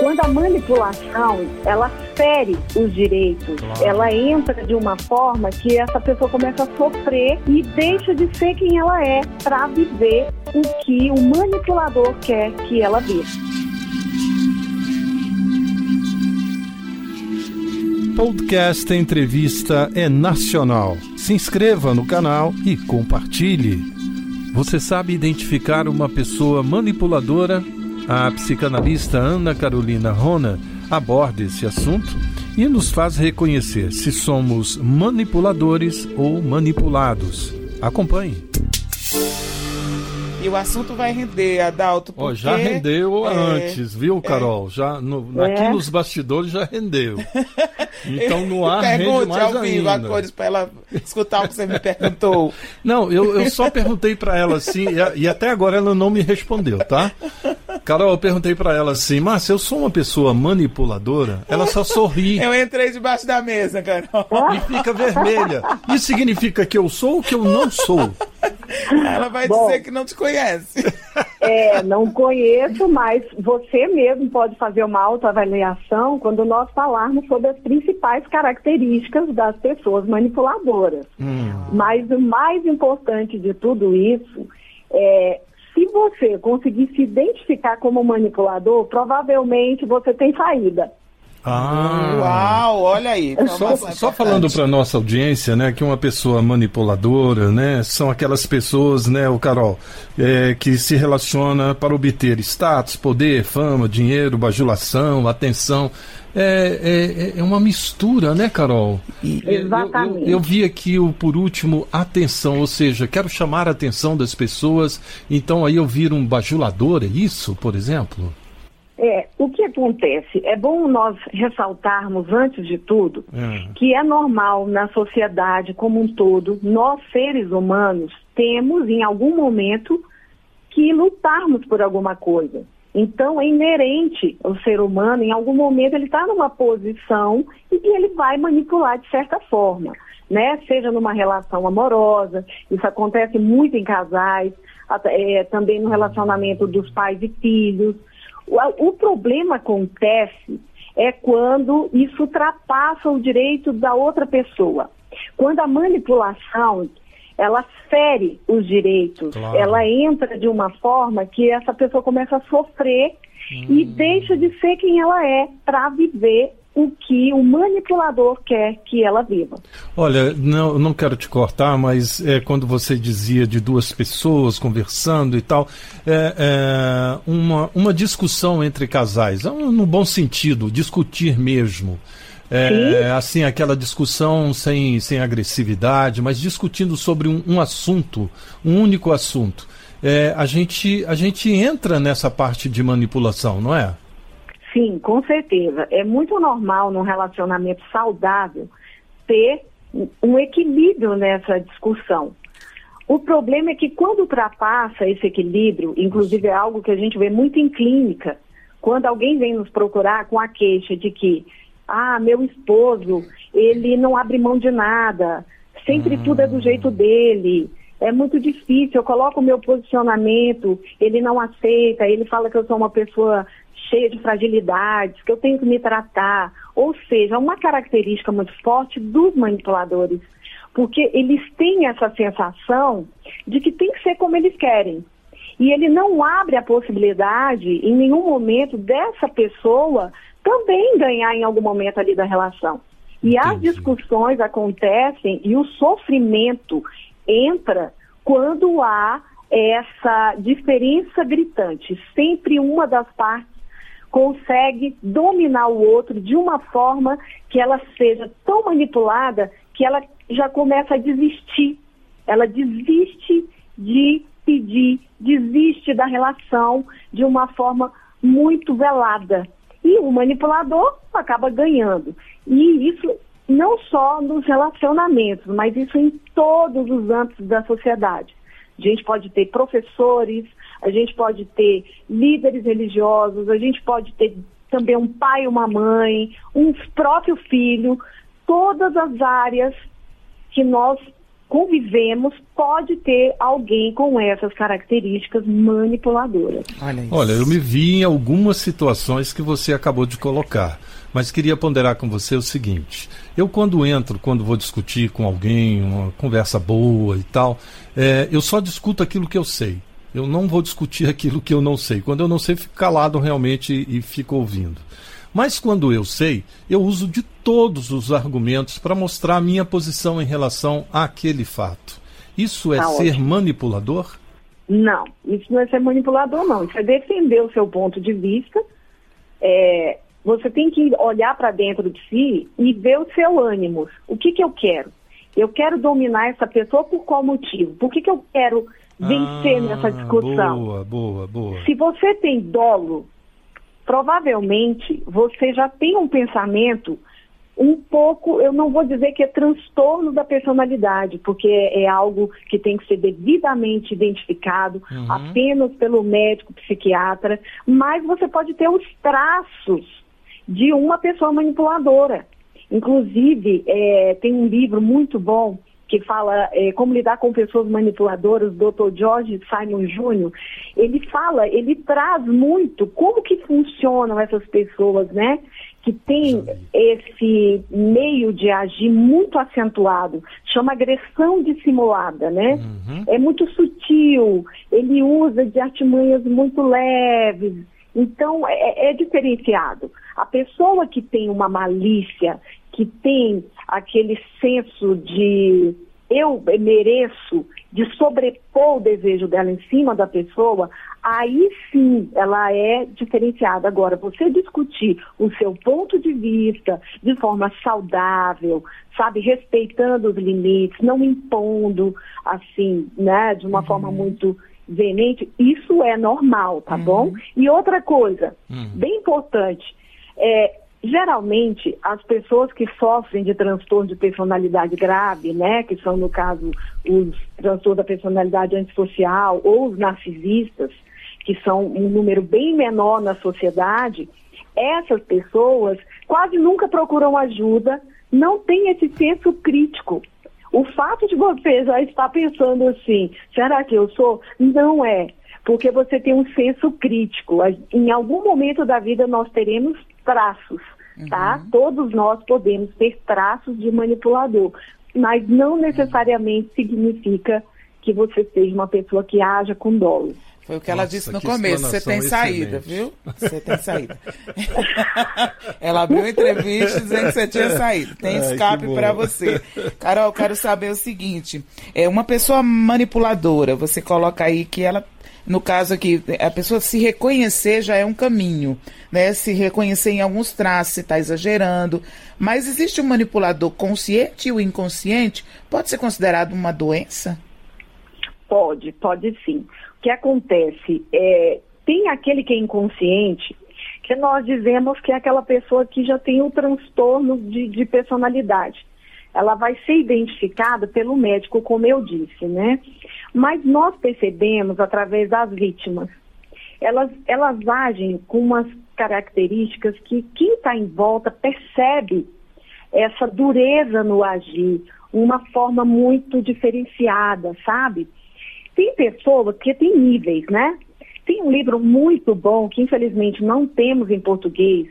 Quando a manipulação, ela fere os direitos, claro. ela entra de uma forma que essa pessoa começa a sofrer e deixa de ser quem ela é para viver o que o manipulador quer que ela viva. Podcast Entrevista é nacional. Se inscreva no canal e compartilhe. Você sabe identificar uma pessoa manipuladora? A psicanalista Ana Carolina Rona aborda esse assunto e nos faz reconhecer se somos manipuladores ou manipulados. Acompanhe. E o assunto vai render, Adalto. Porque, oh, já rendeu é, antes, viu, é. Carol? É, já no, aqui é. nos bastidores já rendeu. Então no ar rende mais ao vivo ainda. a cores para ela escutar o que você me perguntou. Não, eu, eu só perguntei para ela assim, e, e, até agora ela não me respondeu, tá? Carol, eu perguntei para ela assim, Márcia, eu sou uma pessoa manipuladora? Ela só sorri. Eu entrei debaixo da mesa, Carol. E fica vermelha. Isso significa que eu sou ou que eu não sou? Ela vai Bom, dizer que não te conhece. É, não conheço, mas você mesmo pode fazer uma autoavaliação quando nós falarmos sobre as principais características das pessoas manipuladoras. Hum. Mas o mais importante de tudo isso é se você conseguir se identificar como manipulador, provavelmente você tem saída. Ah, Uau, olha aí. É só, só falando para nossa audiência, né, que uma pessoa manipuladora, né, são aquelas pessoas, né, o Carol, é, que se relaciona para obter status, poder, fama, dinheiro, bajulação, atenção. É, é, é uma mistura, né, Carol? Exatamente. Eu, eu, eu, vi aqui o por último atenção, ou seja, quero chamar a atenção das pessoas. Então aí eu viro um bajulador, é isso, por exemplo? É, o que acontece? É bom nós ressaltarmos, antes de tudo, é. que é normal na sociedade como um todo, nós seres humanos temos em algum momento que lutarmos por alguma coisa. Então é inerente ao ser humano, em algum momento ele está numa posição e que ele vai manipular de certa forma, né? Seja numa relação amorosa, isso acontece muito em casais, é, também no relacionamento dos pais e filhos. O, o problema acontece é quando isso ultrapassa o direito da outra pessoa. Quando a manipulação ela fere os direitos, claro. ela entra de uma forma que essa pessoa começa a sofrer hum. e deixa de ser quem ela é para viver o que o manipulador quer que ela viva. Olha, não, não quero te cortar, mas é, quando você dizia de duas pessoas conversando e tal, é, é uma, uma discussão entre casais, é no bom sentido, discutir mesmo. É, assim, aquela discussão sem, sem agressividade, mas discutindo sobre um, um assunto, um único assunto. É, a, gente, a gente entra nessa parte de manipulação, não é? Sim, com certeza. É muito normal num relacionamento saudável ter um equilíbrio nessa discussão. O problema é que quando ultrapassa esse equilíbrio, inclusive é algo que a gente vê muito em clínica, quando alguém vem nos procurar com a queixa de que, ah, meu esposo, ele não abre mão de nada, sempre tudo é do jeito dele, é muito difícil, eu coloco o meu posicionamento, ele não aceita, ele fala que eu sou uma pessoa cheia de fragilidades, que eu tenho que me tratar. Ou seja, uma característica muito forte dos manipuladores, porque eles têm essa sensação de que tem que ser como eles querem. E ele não abre a possibilidade, em nenhum momento, dessa pessoa também ganhar em algum momento ali da relação. E Entendi. as discussões acontecem e o sofrimento entra quando há essa diferença gritante. Sempre uma das partes consegue dominar o outro de uma forma que ela seja tão manipulada que ela já começa a desistir. Ela desiste de pedir, desiste da relação de uma forma muito velada. E o manipulador acaba ganhando. E isso não só nos relacionamentos, mas isso em todos os âmbitos da sociedade. A gente pode ter professores, a gente pode ter líderes religiosos, a gente pode ter também um pai, uma mãe, um próprio filho, todas as áreas que nós convivemos pode ter alguém com essas características manipuladoras. Olha, Olha, eu me vi em algumas situações que você acabou de colocar. Mas queria ponderar com você o seguinte: eu, quando entro, quando vou discutir com alguém, uma conversa boa e tal, é, eu só discuto aquilo que eu sei. Eu não vou discutir aquilo que eu não sei. Quando eu não sei, fico calado realmente e fico ouvindo. Mas quando eu sei, eu uso de todos os argumentos para mostrar a minha posição em relação àquele fato. Isso é tá ser ótimo. manipulador? Não, isso não é ser manipulador, não. Isso é defender o seu ponto de vista. É, você tem que olhar para dentro de si e ver o seu ânimo. O que, que eu quero? Eu quero dominar essa pessoa por qual motivo? Por que, que eu quero vencer ah, nessa discussão? Boa, boa, boa. Se você tem dolo, provavelmente você já tem um pensamento um pouco, eu não vou dizer que é transtorno da personalidade, porque é algo que tem que ser devidamente identificado uhum. apenas pelo médico psiquiatra, mas você pode ter os traços de uma pessoa manipuladora. Inclusive, é, tem um livro muito bom que fala é, como lidar com pessoas manipuladoras, do Dr. George Simon Jr., ele fala, ele traz muito como que funcionam essas pessoas, né? Que tem esse meio de agir muito acentuado, chama agressão dissimulada, né? Uhum. É muito sutil, ele usa de artimanhas muito leves, então é, é diferenciado. A pessoa que tem uma malícia, que tem aquele senso de eu mereço, de sobrepor o desejo dela em cima da pessoa, aí sim ela é diferenciada. Agora, você discutir o seu ponto de vista de forma saudável, sabe, respeitando os limites, não impondo assim, né, de uma uhum. forma muito veemente, isso é normal, tá uhum. bom? E outra coisa, uhum. bem importante, é, geralmente as pessoas que sofrem de transtorno de personalidade grave, né, que são no caso os transtornos da personalidade antissocial ou os narcisistas, que são um número bem menor na sociedade, essas pessoas quase nunca procuram ajuda, não têm esse senso crítico. O fato de você já estar pensando assim, será que eu sou? Não é porque você tem um senso crítico. Em algum momento da vida nós teremos traços, tá? Uhum. Todos nós podemos ter traços de manipulador, mas não necessariamente significa que você seja uma pessoa que haja com dolo. Foi o que ela Nossa, disse no começo. Você tem saída, viu? Você tem saída. ela abriu entrevista dizendo que você tinha saída. Tem Ai, escape para você. Carol, quero saber o seguinte: é uma pessoa manipuladora. Você coloca aí que ela no caso aqui, a pessoa se reconhecer já é um caminho, né? Se reconhecer em alguns traços, se está exagerando. Mas existe um manipulador consciente e o inconsciente? Pode ser considerado uma doença? Pode, pode sim. O que acontece é, tem aquele que é inconsciente, que nós dizemos que é aquela pessoa que já tem um transtorno de, de personalidade ela vai ser identificada pelo médico, como eu disse, né? Mas nós percebemos através das vítimas. Elas, elas agem com umas características que quem está em volta percebe essa dureza no agir, uma forma muito diferenciada, sabe? Tem pessoas que têm níveis, né? Tem um livro muito bom que infelizmente não temos em português,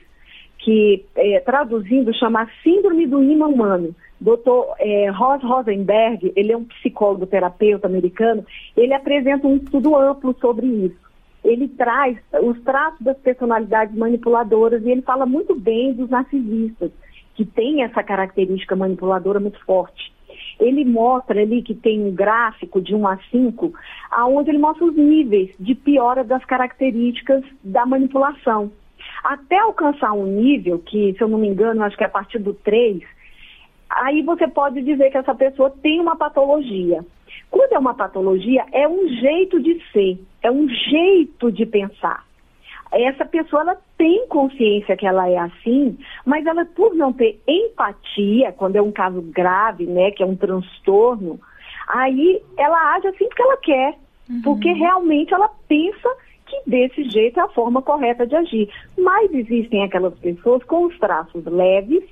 que é, traduzindo chama Síndrome do Imã Humano. Dr. É, Ross Rosenberg, ele é um psicólogo terapeuta americano, ele apresenta um estudo amplo sobre isso. Ele traz os traços das personalidades manipuladoras e ele fala muito bem dos narcisistas, que têm essa característica manipuladora muito forte. Ele mostra ali que tem um gráfico de 1 a 5, aonde ele mostra os níveis de piora das características da manipulação. Até alcançar um nível que, se eu não me engano, acho que é a partir do 3, aí você pode dizer que essa pessoa tem uma patologia. Quando é uma patologia, é um jeito de ser, é um jeito de pensar. Essa pessoa ela tem consciência que ela é assim, mas ela por não ter empatia, quando é um caso grave, né, que é um transtorno, aí ela age assim porque ela quer, uhum. porque realmente ela pensa que desse jeito é a forma correta de agir. Mas existem aquelas pessoas com os traços leves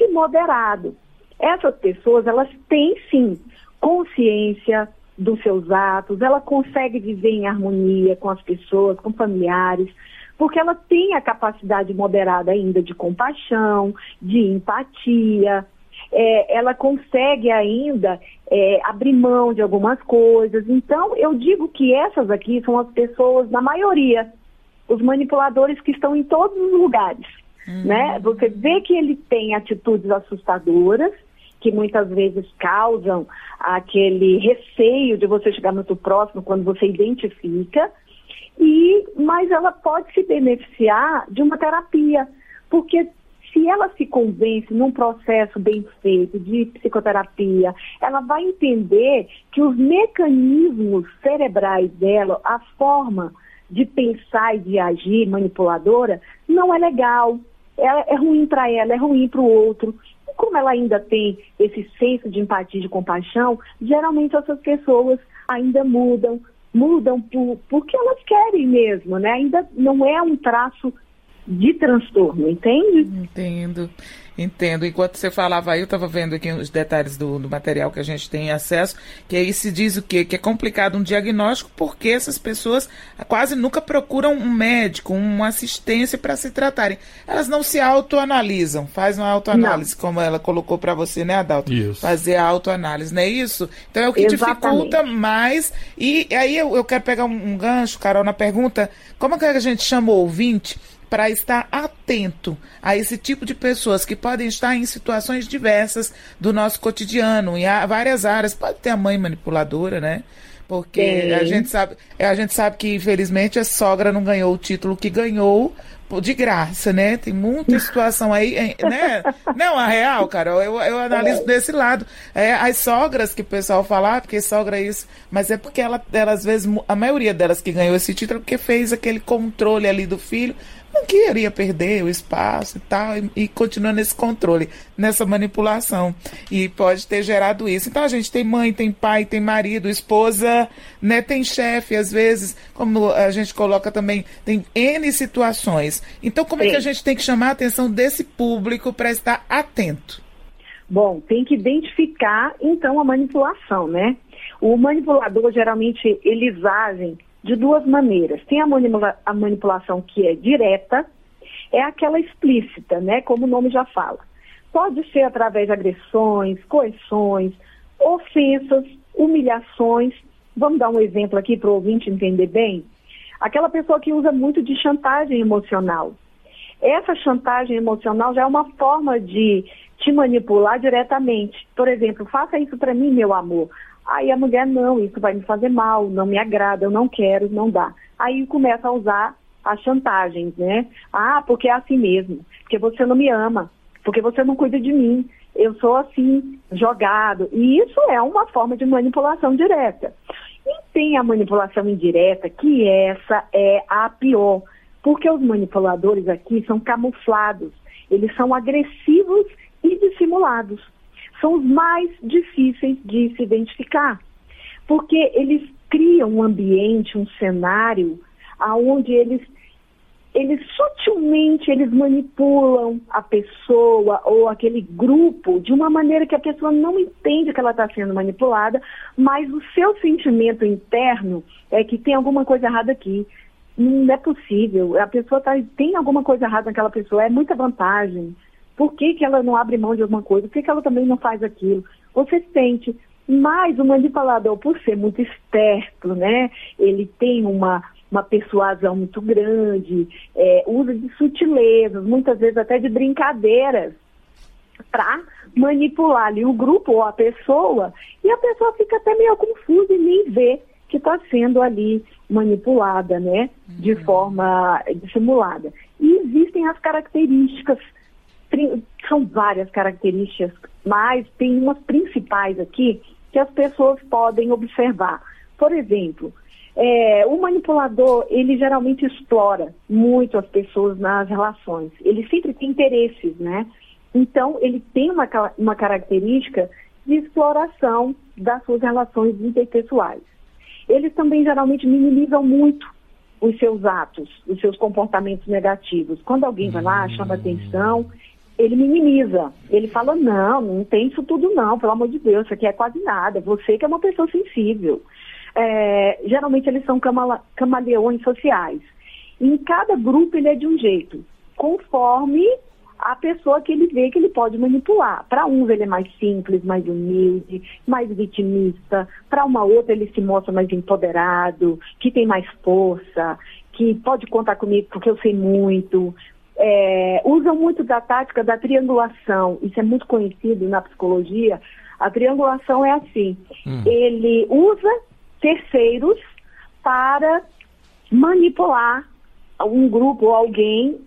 e moderados. Essas pessoas, elas têm sim consciência dos seus atos, ela consegue viver em harmonia com as pessoas, com familiares, porque ela tem a capacidade moderada ainda de compaixão, de empatia, é, ela consegue ainda é, abrir mão de algumas coisas. Então, eu digo que essas aqui são as pessoas, na maioria, os manipuladores que estão em todos os lugares. Uhum. Né? Você vê que ele tem atitudes assustadoras, que muitas vezes causam aquele receio de você chegar muito próximo quando você identifica, e mas ela pode se beneficiar de uma terapia, porque se ela se convence num processo bem feito de psicoterapia, ela vai entender que os mecanismos cerebrais dela, a forma de pensar e de agir manipuladora, não é legal. É, é ruim para ela, é ruim para o outro como ela ainda tem esse senso de empatia e de compaixão, geralmente essas pessoas ainda mudam, mudam por, porque elas querem mesmo, né? Ainda não é um traço de transtorno, entende? Entendo. Entendo. Enquanto você falava aí, eu estava vendo aqui os detalhes do, do, material que a gente tem acesso, que aí se diz o quê? Que é complicado um diagnóstico porque essas pessoas quase nunca procuram um médico, uma assistência para se tratarem. Elas não se autoanalisam, fazem uma autoanálise, não. como ela colocou para você, né, Adalto? Isso. Fazer a autoanálise, não é isso? Então é o que Exatamente. dificulta mais. E aí eu, eu quero pegar um, um gancho, Carol, na pergunta, como é que a gente chama o ouvinte? Para estar atento a esse tipo de pessoas que podem estar em situações diversas do nosso cotidiano, em várias áreas. Pode ter a mãe manipuladora, né? Porque a gente sabe, a gente sabe que infelizmente a sogra não ganhou o título que ganhou de graça, né? Tem muita situação aí, né? Não, a real, Carol, eu, eu analiso é. desse lado. É, as sogras que o pessoal fala, ah, porque sogra é isso, mas é porque ela, ela, às vezes, a maioria delas que ganhou esse título, porque fez aquele controle ali do filho, não queria perder o espaço e tal, e, e continua nesse controle, nessa manipulação. E pode ter gerado isso. Então a gente tem mãe, tem pai, tem marido, esposa, né, tem chefe, às vezes, como a gente coloca também, tem N situações. Então, como Sim. é que a gente tem que chamar a atenção desse público para estar atento? Bom, tem que identificar, então, a manipulação, né? O manipulador, geralmente, eles agem de duas maneiras. Tem a, manipula a manipulação que é direta, é aquela explícita, né? Como o nome já fala. Pode ser através de agressões, coerções, ofensas, humilhações. Vamos dar um exemplo aqui para o ouvinte entender bem? Aquela pessoa que usa muito de chantagem emocional. Essa chantagem emocional já é uma forma de te manipular diretamente. Por exemplo, faça isso para mim, meu amor. Aí a mulher, não, isso vai me fazer mal, não me agrada, eu não quero, não dá. Aí começa a usar as chantagens, né? Ah, porque é assim mesmo, porque você não me ama, porque você não cuida de mim, eu sou assim, jogado. E isso é uma forma de manipulação direta. E tem a manipulação indireta, que essa é a pior, porque os manipuladores aqui são camuflados, eles são agressivos e dissimulados são os mais difíceis de se identificar, porque eles criam um ambiente, um cenário aonde eles eles sutilmente eles manipulam a pessoa ou aquele grupo de uma maneira que a pessoa não entende que ela está sendo manipulada, mas o seu sentimento interno é que tem alguma coisa errada aqui. Não é possível. A pessoa tá, tem alguma coisa errada naquela pessoa, é muita vantagem. Por que, que ela não abre mão de alguma coisa? Por que, que ela também não faz aquilo? Você sente. Mas o manipulador, por ser muito esperto, né? Ele tem uma, uma persuasão muito grande, é, usa de sutilezas, muitas vezes até de brincadeiras, para manipular ali o grupo ou a pessoa, e a pessoa fica até meio confusa e nem vê que está sendo ali manipulada, né? De uhum. forma dissimulada. E existem as características são várias características, mas tem umas principais aqui que as pessoas podem observar. Por exemplo, é, o manipulador, ele geralmente explora muito as pessoas nas relações. Ele sempre tem interesses, né? Então, ele tem uma, uma característica de exploração das suas relações interpessoais. Eles também geralmente minimizam muito os seus atos, os seus comportamentos negativos. Quando alguém vai lá, chama hum. atenção, ele minimiza. Ele fala, não, não tem isso tudo não, pelo amor de Deus, isso aqui é quase nada. Você que é uma pessoa sensível. É, geralmente eles são camaleões sociais. Em cada grupo ele é de um jeito, conforme a pessoa que ele vê que ele pode manipular. Para uns ele é mais simples, mais humilde, mais vitimista. Para uma outra ele se mostra mais empoderado, que tem mais força, que pode contar comigo porque eu sei muito. É, usam muito da tática da triangulação. Isso é muito conhecido na psicologia. A triangulação é assim: hum. ele usa terceiros para manipular um grupo ou alguém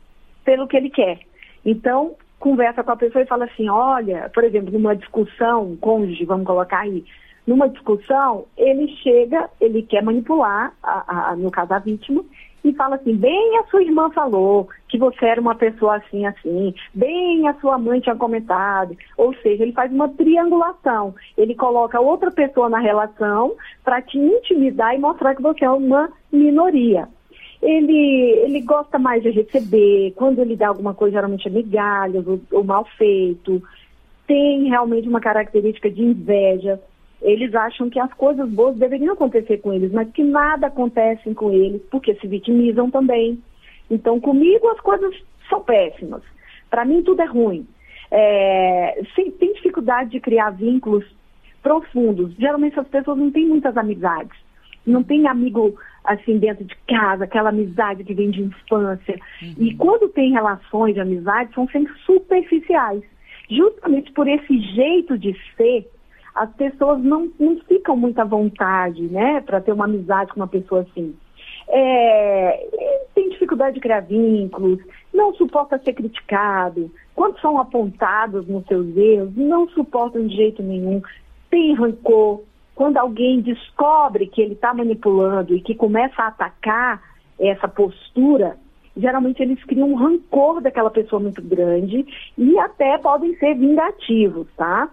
pelo que ele quer. Então, conversa com a pessoa e fala assim, olha, por exemplo, numa discussão, cônjuge, vamos colocar aí, numa discussão, ele chega, ele quer manipular, a, a, no caso a vítima, e fala assim, bem a sua irmã falou que você era uma pessoa assim, assim, bem a sua mãe tinha comentado. Ou seja, ele faz uma triangulação. Ele coloca outra pessoa na relação para te intimidar e mostrar que você é uma minoria ele, ele gosta mais de receber, quando ele dá alguma coisa, geralmente é migalhas ou, ou mal feito. Tem realmente uma característica de inveja. Eles acham que as coisas boas deveriam acontecer com eles, mas que nada acontece com eles, porque se vitimizam também. Então, comigo as coisas são péssimas. Para mim, tudo é ruim. É, tem dificuldade de criar vínculos profundos. Geralmente, as pessoas não têm muitas amizades. Não tem amigo assim dentro de casa, aquela amizade que vem de infância. Uhum. E quando tem relações de amizade, são sempre superficiais. Justamente por esse jeito de ser, as pessoas não, não ficam muito à vontade, né, para ter uma amizade com uma pessoa assim. É, tem dificuldade de criar vínculos, não suporta ser criticado, quando são apontados nos seus erros, não suportam de jeito nenhum, tem rancor, quando alguém descobre que ele está manipulando e que começa a atacar essa postura, geralmente eles criam um rancor daquela pessoa muito grande e até podem ser vingativos, tá?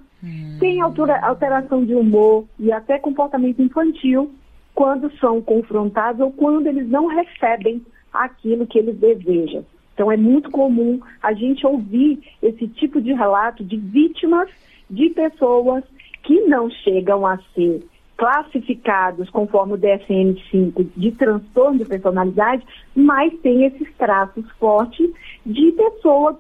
Tem alteração de humor e até comportamento infantil quando são confrontados ou quando eles não recebem aquilo que eles desejam. Então é muito comum a gente ouvir esse tipo de relato de vítimas de pessoas que não chegam a ser classificados conforme o DSM-5 de transtorno de personalidade, mas tem esses traços fortes de pessoa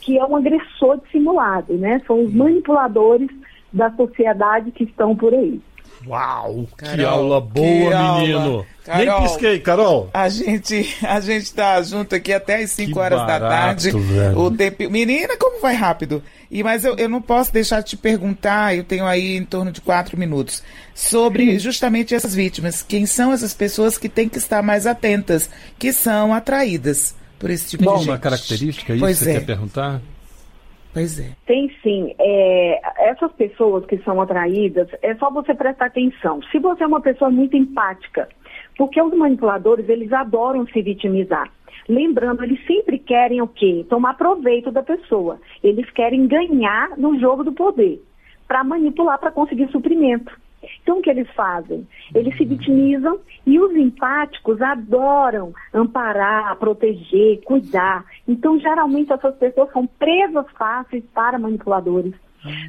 que é um agressor dissimulado, né? São os manipuladores da sociedade que estão por aí. Uau, Carol, que aula boa, que menino. Aula. Carol, Nem pisquei, Carol. A gente, a gente tá junto aqui até as 5 horas barato, da tarde. Velho. O tempo, menina, como vai rápido. E mas eu, eu não posso deixar de te perguntar, eu tenho aí em torno de quatro minutos, sobre justamente essas vítimas. Quem são essas pessoas que têm que estar mais atentas, que são atraídas por esse tipo Bom, de gente? uma característica isso pois você é. quer perguntar? Pois é. Tem sim. É, essas pessoas que são atraídas, é só você prestar atenção. Se você é uma pessoa muito empática, porque os manipuladores, eles adoram se vitimizar. Lembrando, eles sempre querem o quê? Tomar proveito da pessoa. Eles querem ganhar no jogo do poder, para manipular, para conseguir suprimento. Então, o que eles fazem? Eles se vitimizam e os empáticos adoram amparar, proteger, cuidar. Então, geralmente, essas pessoas são presas fáceis para manipuladores.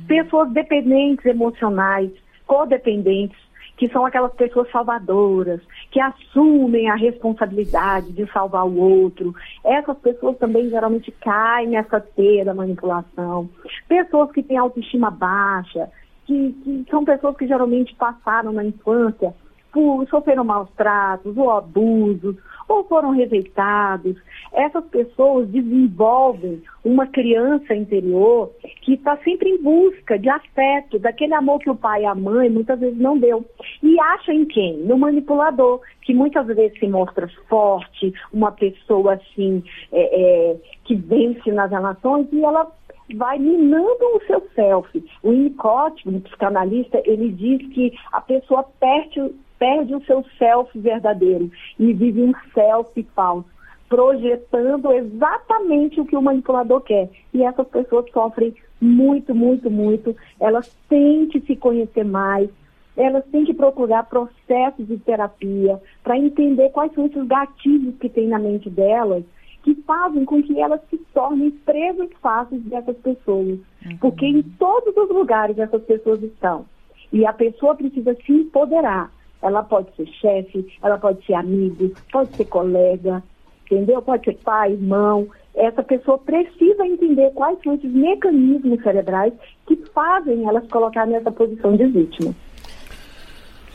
Pessoas dependentes emocionais, codependentes, que são aquelas pessoas salvadoras, que assumem a responsabilidade de salvar o outro. Essas pessoas também geralmente caem nessa teia da manipulação. Pessoas que têm autoestima baixa, que, que são pessoas que geralmente passaram na infância por sofreram maus tratos ou abusos ou foram rejeitados. Essas pessoas desenvolvem uma criança interior que está sempre em busca de afeto, daquele amor que o pai e a mãe muitas vezes não deu. E acha em quem? No manipulador, que muitas vezes se mostra forte, uma pessoa assim, é, é, que vence nas relações e ela vai minando o seu self. O Winnicott, um psicanalista, ele diz que a pessoa perde, perde o seu self verdadeiro e vive um self falso, projetando exatamente o que o manipulador quer. E essas pessoas sofrem muito, muito, muito. Elas têm que se conhecer mais, elas têm que procurar processos de terapia para entender quais são esses gatilhos que tem na mente delas que fazem com que elas se tornem presas fáceis dessas pessoas. Uhum. Porque em todos os lugares essas pessoas estão. E a pessoa precisa se empoderar. Ela pode ser chefe, ela pode ser amigo, pode ser colega, entendeu? Pode ser pai, irmão. Essa pessoa precisa entender quais são esses mecanismos cerebrais que fazem elas colocar nessa posição de vítima.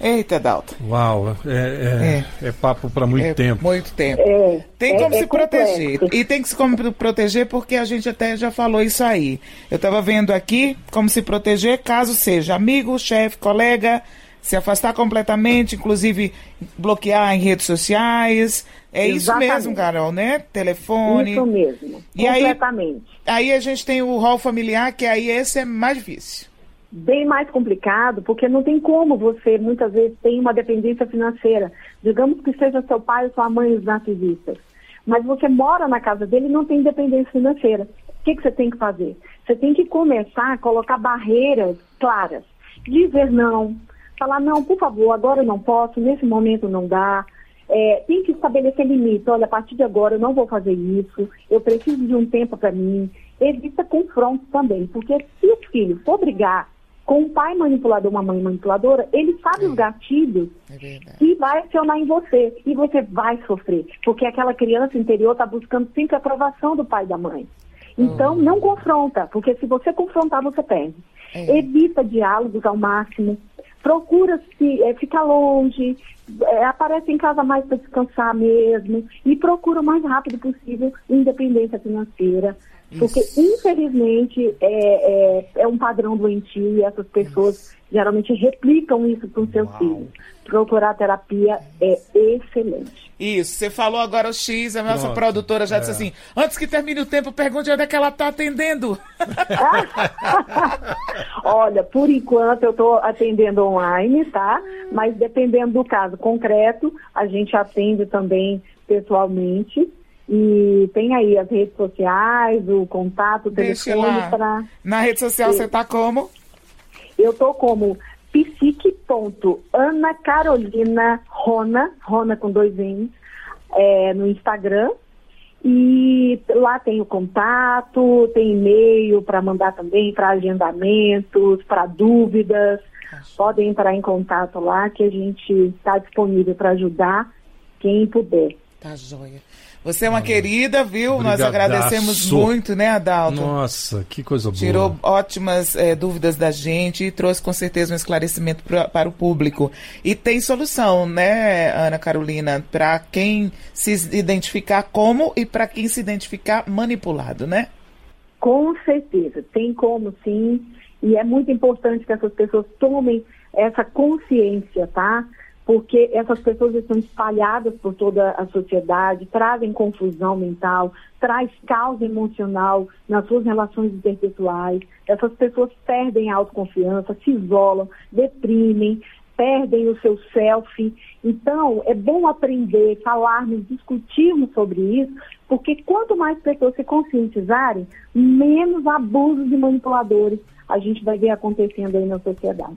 Eita, Dalton. Uau, é, é, é. é papo para muito é tempo. Muito tempo. É, tem como é, se proteger. E tem que se como proteger porque a gente até já falou isso aí. Eu estava vendo aqui como se proteger caso seja amigo, chefe, colega, se afastar completamente, inclusive bloquear em redes sociais. É Exatamente. isso mesmo, Carol, né? Telefone. Isso mesmo. E completamente. Aí, aí a gente tem o rol familiar, que aí esse é mais difícil bem mais complicado, porque não tem como você, muitas vezes, tem uma dependência financeira. Digamos que seja seu pai ou sua mãe os narcisistas. Mas você mora na casa dele e não tem independência financeira. O que, que você tem que fazer? Você tem que começar a colocar barreiras claras. Dizer não. Falar, não, por favor, agora eu não posso, nesse momento não dá. É, tem que estabelecer limites. Olha, a partir de agora eu não vou fazer isso, eu preciso de um tempo para mim. Evita confronto também, porque se o filho for brigar com um pai manipulador, uma mãe manipuladora, ele sabe é. os gatilhos é e vai acionar em você. E você vai sofrer. Porque aquela criança interior está buscando sempre a aprovação do pai e da mãe. Então, oh. não confronta, porque se você confrontar, você perde. É. Evita diálogos ao máximo. Procura se é, ficar longe, é, aparece em casa mais para descansar mesmo e procura o mais rápido possível independência financeira. Porque, infelizmente, é, é, é, um padrão doentio e essas pessoas isso. geralmente replicam isso para os seus filhos. Procurar terapia é excelente. Isso, você falou agora o X, a nossa Pronto. produtora já é. disse assim: antes que termine o tempo, pergunte onde é que ela está atendendo. Olha, por enquanto eu estou atendendo online, tá? Mas dependendo do caso concreto, a gente atende também pessoalmente. E tem aí as redes sociais, o contato, o telefone para. Na rede social você está como? Eu tô como psique.anacarolina Rona, Rona com dois N's, é, no Instagram. E lá tem o contato, tem e-mail para mandar também para agendamentos, para dúvidas. Podem entrar em contato lá que a gente está disponível para ajudar quem puder. Tá joia. Você é uma querida, viu? Nós agradecemos muito, né, Adalto? Nossa, que coisa boa. Tirou ótimas é, dúvidas da gente e trouxe com certeza um esclarecimento pra, para o público. E tem solução, né, Ana Carolina, para quem se identificar como e para quem se identificar manipulado, né? Com certeza, tem como sim. E é muito importante que essas pessoas tomem essa consciência, tá? Porque essas pessoas estão espalhadas por toda a sociedade, trazem confusão mental, traz caos emocional nas suas relações interpessoais. Essas pessoas perdem a autoconfiança, se isolam, deprimem, perdem o seu self. Então, é bom aprender, falarmos, discutirmos sobre isso, porque quanto mais pessoas se conscientizarem, menos abusos de manipuladores a gente vai ver acontecendo aí na sociedade.